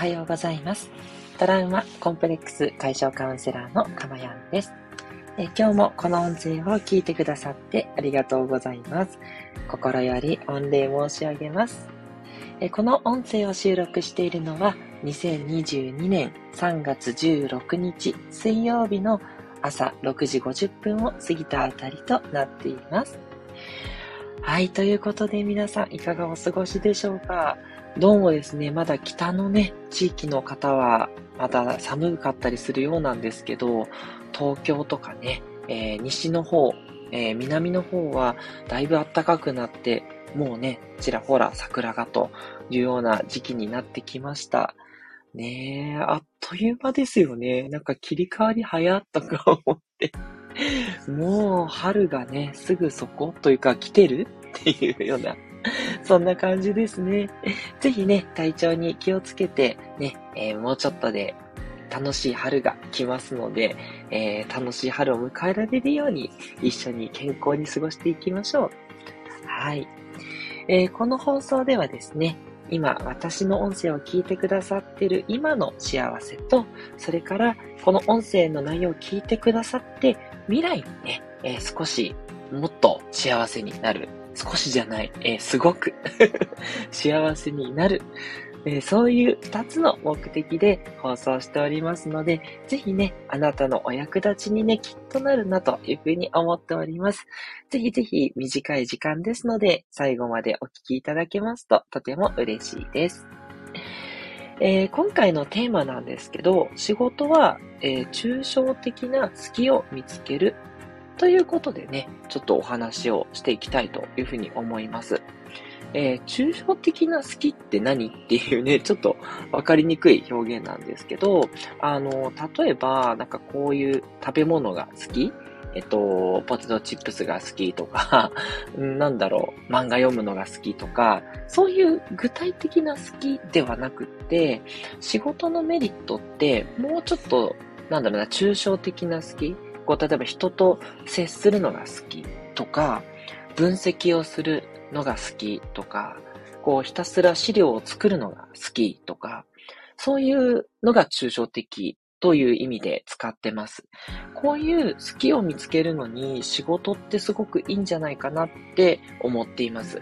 はようございます。トラウマコンプレックス解消カウンセラーのかまやんです。え今日もこの音声を聞いてくださってありがとうございます。心より御礼申し上げます。えこの音声を収録しているのは2022年3月16日水曜日の朝6時50分を過ぎたあたりとなっています。はい、ということで皆さんいかがお過ごしでしょうか？どうもですね、まだ北のね、地域の方はまだ寒かったりするようなんですけど、東京とかね、えー、西の方、えー、南の方はだいぶ暖かくなって、もうね、ちらほら桜がというような時期になってきました。ねえ、あっという間ですよね。なんか切り替わり早ったか思って。もう春がね、すぐそこというか来てるっていうような、そんな感じですね。ぜひね、体調に気をつけて、ね、えー、もうちょっとで楽しい春が来ますので、えー、楽しい春を迎えられるように、一緒に健康に過ごしていきましょう。はい。えー、この放送ではですね、今、私の音声を聞いてくださってる今の幸せと、それからこの音声の内容を聞いてくださって、未来にね、えー、少しもっと幸せになる。少しじゃない、えー、すごく 幸せになる。えー、そういう二つの目的で放送しておりますので、ぜひね、あなたのお役立ちにね、きっとなるなというふうに思っております。ぜひぜひ短い時間ですので、最後までお聞きいただけますととても嬉しいです。えー、今回のテーマなんですけど、仕事は、えー、抽象的な好きを見つけるということでね、ちょっとお話をしていきたいというふうに思います。えー、抽象的な好きって何っていうね、ちょっとわかりにくい表現なんですけど、あの、例えば、なんかこういう食べ物が好き？えっと、ポテトチップスが好きとか、なんだろう、漫画読むのが好きとか、そういう具体的な好きではなくって、仕事のメリットって、もうちょっと、なんだろうな、抽象的な好き？こう、例えば人と接するのが好きとか、分析をするのが好きとか、こう、ひたすら資料を作るのが好きとか、そういうのが抽象的という意味で使ってます。こういう好きを見つけるのに仕事ってすごくいいんじゃないかなって思っています。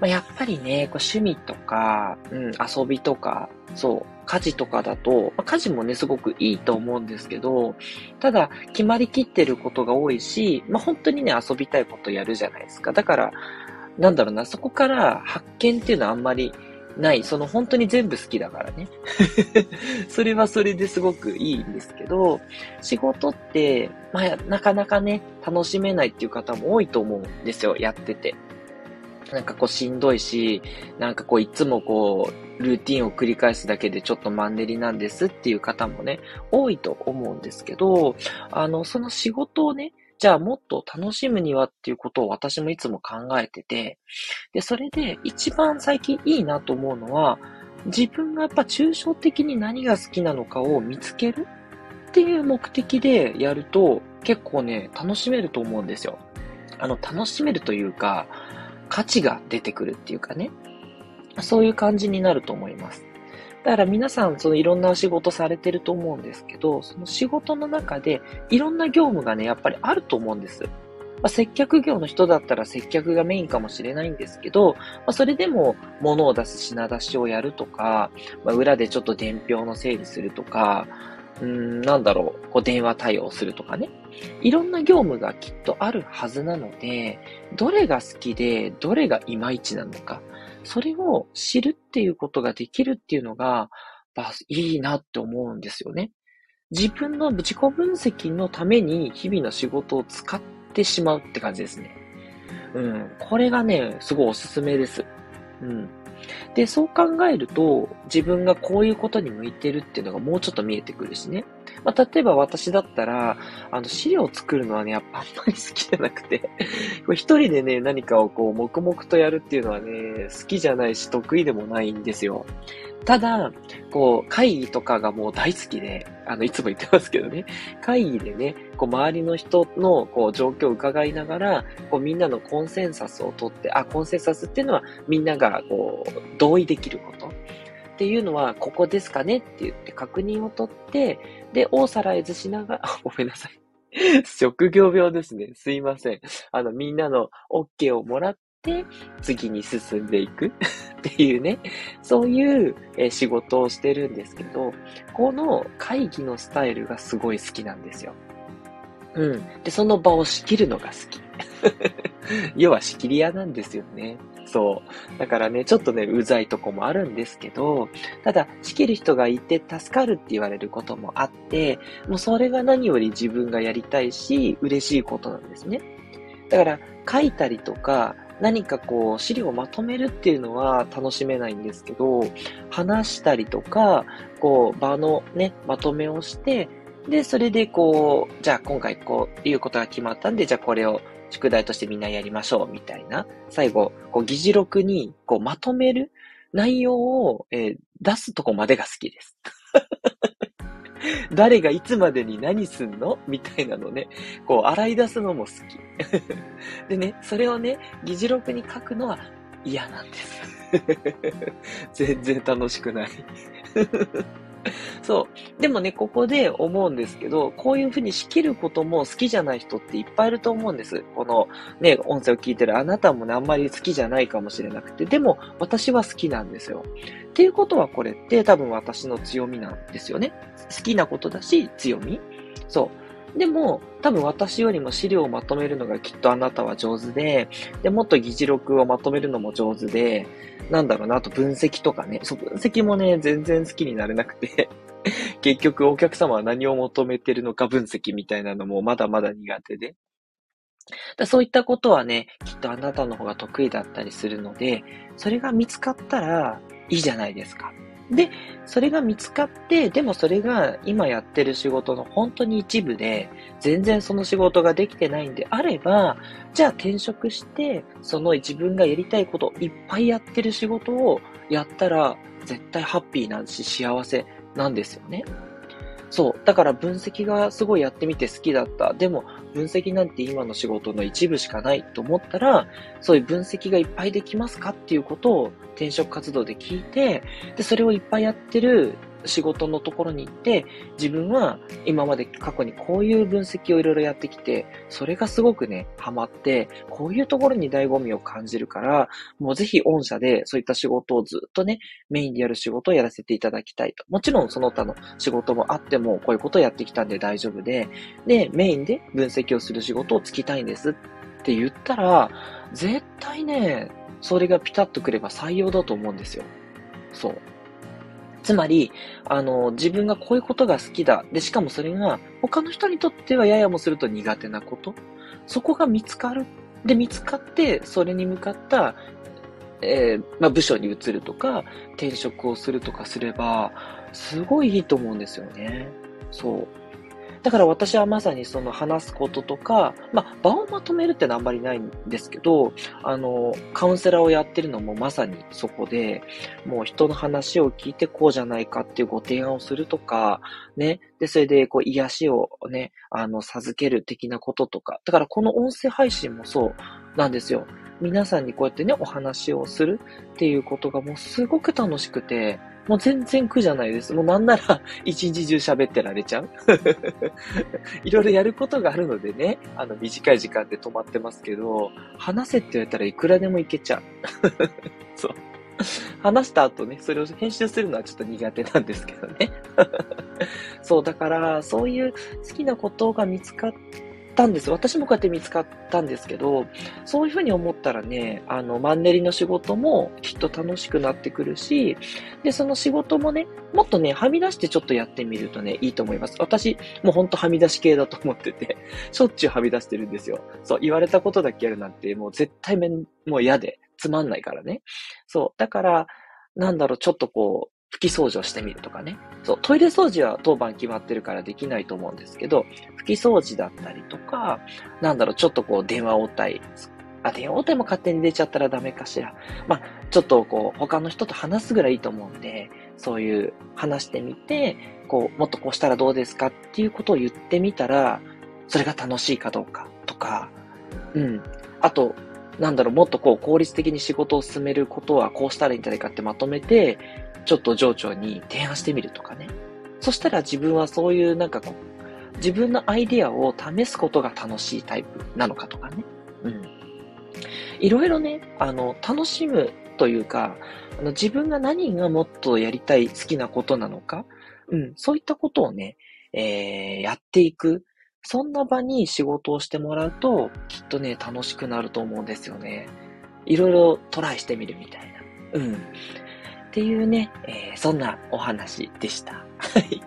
まあ、やっぱりね、こう趣味とか、うん、遊びとか、そう、家事とかだと、まあ、家事もね、すごくいいと思うんですけど、ただ、決まりきってることが多いし、まあ、本当にね、遊びたいことやるじゃないですか。だから、なんだろうな、そこから発見っていうのはあんまりない。その本当に全部好きだからね。それはそれですごくいいんですけど、仕事って、まあ、なかなかね、楽しめないっていう方も多いと思うんですよ、やってて。なんかこうしんどいし、なんかこういつもこう、ルーティンを繰り返すだけでちょっとマンネリなんですっていう方もね、多いと思うんですけど、あの、その仕事をね、じゃあもっと楽しむにはっていうことを私もいつも考えてて、で、それで一番最近いいなと思うのは、自分がやっぱ抽象的に何が好きなのかを見つけるっていう目的でやると結構ね、楽しめると思うんですよ。あの、楽しめるというか、価値が出てくるっていうかね。そういう感じになると思います。だから皆さん、そのいろんな仕事されてると思うんですけど、その仕事の中でいろんな業務がね、やっぱりあると思うんです。まあ、接客業の人だったら接客がメインかもしれないんですけど、まあ、それでも物を出す品出しをやるとか、まあ、裏でちょっと伝票の整理するとか、うん、なんだろう、こう電話対応するとかね。いろんな業務がきっとあるはずなので、どれが好きで、どれがいまいちなのか、それを知るっていうことができるっていうのが、まあ、いいなって思うんですよね。自分の自己分析のために日々の仕事を使ってしまうって感じですね。うん。これがね、すごいおすすめです。うん。で、そう考えると、自分がこういうことに向いてるっていうのがもうちょっと見えてくるしね。まあ、例えば私だったら、あの、資料を作るのはね、やっぱあんまり好きじゃなくて 一人でね、何かをこう、黙々とやるっていうのはね、好きじゃないし、得意でもないんですよ。ただ、こう、会議とかがもう大好きで、あの、いつも言ってますけどね、会議でね、こう、周りの人の、こう、状況を伺いながら、こう、みんなのコンセンサスをとって、あ、コンセンサスっていうのは、みんなが、こう、同意できること。っていうのはここですかねって言って確認を取って、で、オーサライズしながら、ごめんなさい。職業病ですね。すいません。あの、みんなの OK をもらって、次に進んでいく っていうね、そういう、え仕事をしてるんですけど、この会議のスタイルがすごい好きなんですよ。うん。で、その場を仕切るのが好き。要は仕切り屋なんですよね。そう。だからね、ちょっとね、うざいとこもあるんですけど、ただ、仕切る人がいて助かるって言われることもあって、もうそれが何より自分がやりたいし、嬉しいことなんですね。だから、書いたりとか、何かこう、資料をまとめるっていうのは楽しめないんですけど、話したりとか、こう、場のね、まとめをして、で、それでこう、じゃあ今回こういうことが決まったんで、じゃあこれを宿題としてみんなやりましょう、みたいな。最後、こう、議事録に、こう、まとめる内容を、えー、出すとこまでが好きです。誰がいつまでに何すんのみたいなのね、こう、洗い出すのも好き。でね、それをね、議事録に書くのは嫌なんです。全然楽しくない。そう。でもね、ここで思うんですけど、こういうふうに仕切ることも好きじゃない人っていっぱいいると思うんです。このね、音声を聞いてるあなたもね、あんまり好きじゃないかもしれなくて、でも私は好きなんですよ。っていうことはこれって多分私の強みなんですよね。好きなことだし、強み。そう。でも、多分私よりも資料をまとめるのがきっとあなたは上手で、で、もっと議事録をまとめるのも上手で、なんだろうな、あと分析とかね、そう、分析もね、全然好きになれなくて 結局お客様は何を求めてるのか分析みたいなのもまだまだ苦手で。だそういったことはね、きっとあなたの方が得意だったりするので、それが見つかったらいいじゃないですか。で、それが見つかって、でもそれが今やってる仕事の本当に一部で、全然その仕事ができてないんであれば、じゃあ転職して、その自分がやりたいこといっぱいやってる仕事をやったら、絶対ハッピーなんし幸せなんですよね。そう。だから分析がすごいやってみて好きだった。でも分析なんて今の仕事の一部しかないと思ったら、そういう分析がいっぱいできますかっていうことを転職活動で聞いて、で、それをいっぱいやってる仕事のところに行って、自分は今まで過去にこういう分析をいろいろやってきて、それがすごくね、ハマって、こういうところに醍醐味を感じるから、もうぜひ御社でそういった仕事をずっとね、メインでやる仕事をやらせていただきたいと。もちろんその他の仕事もあっても、こういうことをやってきたんで大丈夫で、で、メインで分析をする仕事をつきたいんですって言ったら、絶対ね、それがピタッとくれば採用だと思うんですよ。そう。つまり、あの、自分がこういうことが好きだ。で、しかもそれが他の人にとってはややもすると苦手なこと。そこが見つかる。で、見つかって、それに向かった、えー、まあ、部署に移るとか、転職をするとかすれば、すごいいいと思うんですよね。そう。だから私はまさにその話すこととか、まあ、場をまとめるってのはあんまりないんですけど、あの、カウンセラーをやってるのもまさにそこで、もう人の話を聞いてこうじゃないかっていうご提案をするとか、ね、で、それでこう癒しをね、あの、授ける的なこととか、だからこの音声配信もそうなんですよ。皆さんにこうやってね、お話をするっていうことがもうすごく楽しくて、もう全然苦じゃないです。もうなんなら 一日中喋ってられちゃう。いろいろやることがあるのでね、あの短い時間で止まってますけど、話せって言われたらいくらでもいけちゃう。そう。話した後ね、それを編集するのはちょっと苦手なんですけどね。そう、だから、そういう好きなことが見つかったんです。私もこうやって見つかったんですけど、そういうふうに思ったらね、あの、マンネリの仕事もきっと楽しくなってくるし、で、その仕事もね、もっとね、はみ出してちょっとやってみるとね、いいと思います。私、もうほんとはみ出し系だと思ってて、しょっちゅうはみ出してるんですよ。そう、言われたことだけやるなんて、もう絶対めん、もう嫌で、つまんないからね。そう、だから、なんだろう、ちょっとこう、拭き掃除をしてみるとかね。そう、トイレ掃除は当番決まってるからできないと思うんですけど、拭き掃除だったりとか、なんだろう、ちょっとこう電話応対。あ、電話応対も勝手に出ちゃったらダメかしら。まあ、ちょっとこう、他の人と話すぐらいいいと思うんで、そういう話してみて、こう、もっとこうしたらどうですかっていうことを言ってみたら、それが楽しいかどうかとか、うん。あと、なんだろう、もっとこう効率的に仕事を進めることはこうしたらいいんじゃないかってまとめて、ちょっと上長に提案してみるとかね。そしたら自分はそういうなんかこう、自分のアイディアを試すことが楽しいタイプなのかとかね。うん。いろいろね、あの、楽しむというか、あの自分が何がもっとやりたい好きなことなのか、うん、そういったことをね、えー、やっていく。そんな場に仕事をしてもらうと、きっとね、楽しくなると思うんですよね。いろいろトライしてみるみたいな。うん。っていうね、えー、そんなお話でした。はい。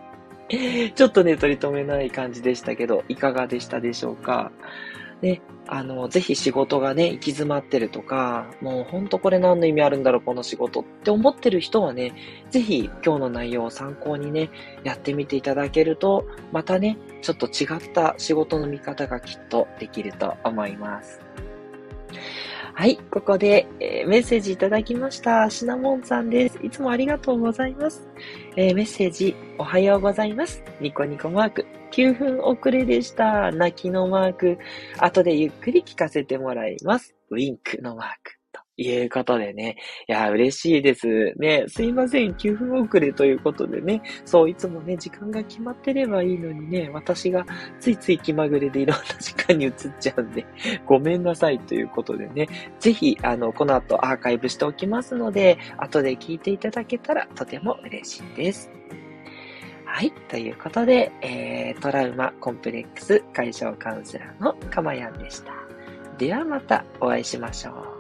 ちょっとね、取り留めない感じでしたけど、いかがでしたでしょうか？ね、あの、ぜひ仕事がね、行き詰まってるとか、もうほんとこれ何の意味あるんだろう、この仕事って思ってる人はね、ぜひ今日の内容を参考にね、やってみていただけると、またね、ちょっと違った仕事の見方がきっとできると思います。はい、ここで、えー、メッセージいただきました。シナモンさんです。いつもありがとうございます。えー、メッセージ、おはようございます。ニコニコマーク。9分遅れでした。泣きのマーク。後でゆっくり聞かせてもらいます。ウィンクのマーク。いうことでね。いや、嬉しいです。ね、すいません。9分遅れということでね。そう、いつもね、時間が決まってればいいのにね、私がついつい気まぐれでいろんな時間に移っちゃうんで、ごめんなさいということでね。ぜひ、あの、この後アーカイブしておきますので、後で聞いていただけたらとても嬉しいです。はい。ということで、えー、トラウマコンプレックス解消カウンセラーのかまやんでした。ではまたお会いしましょう。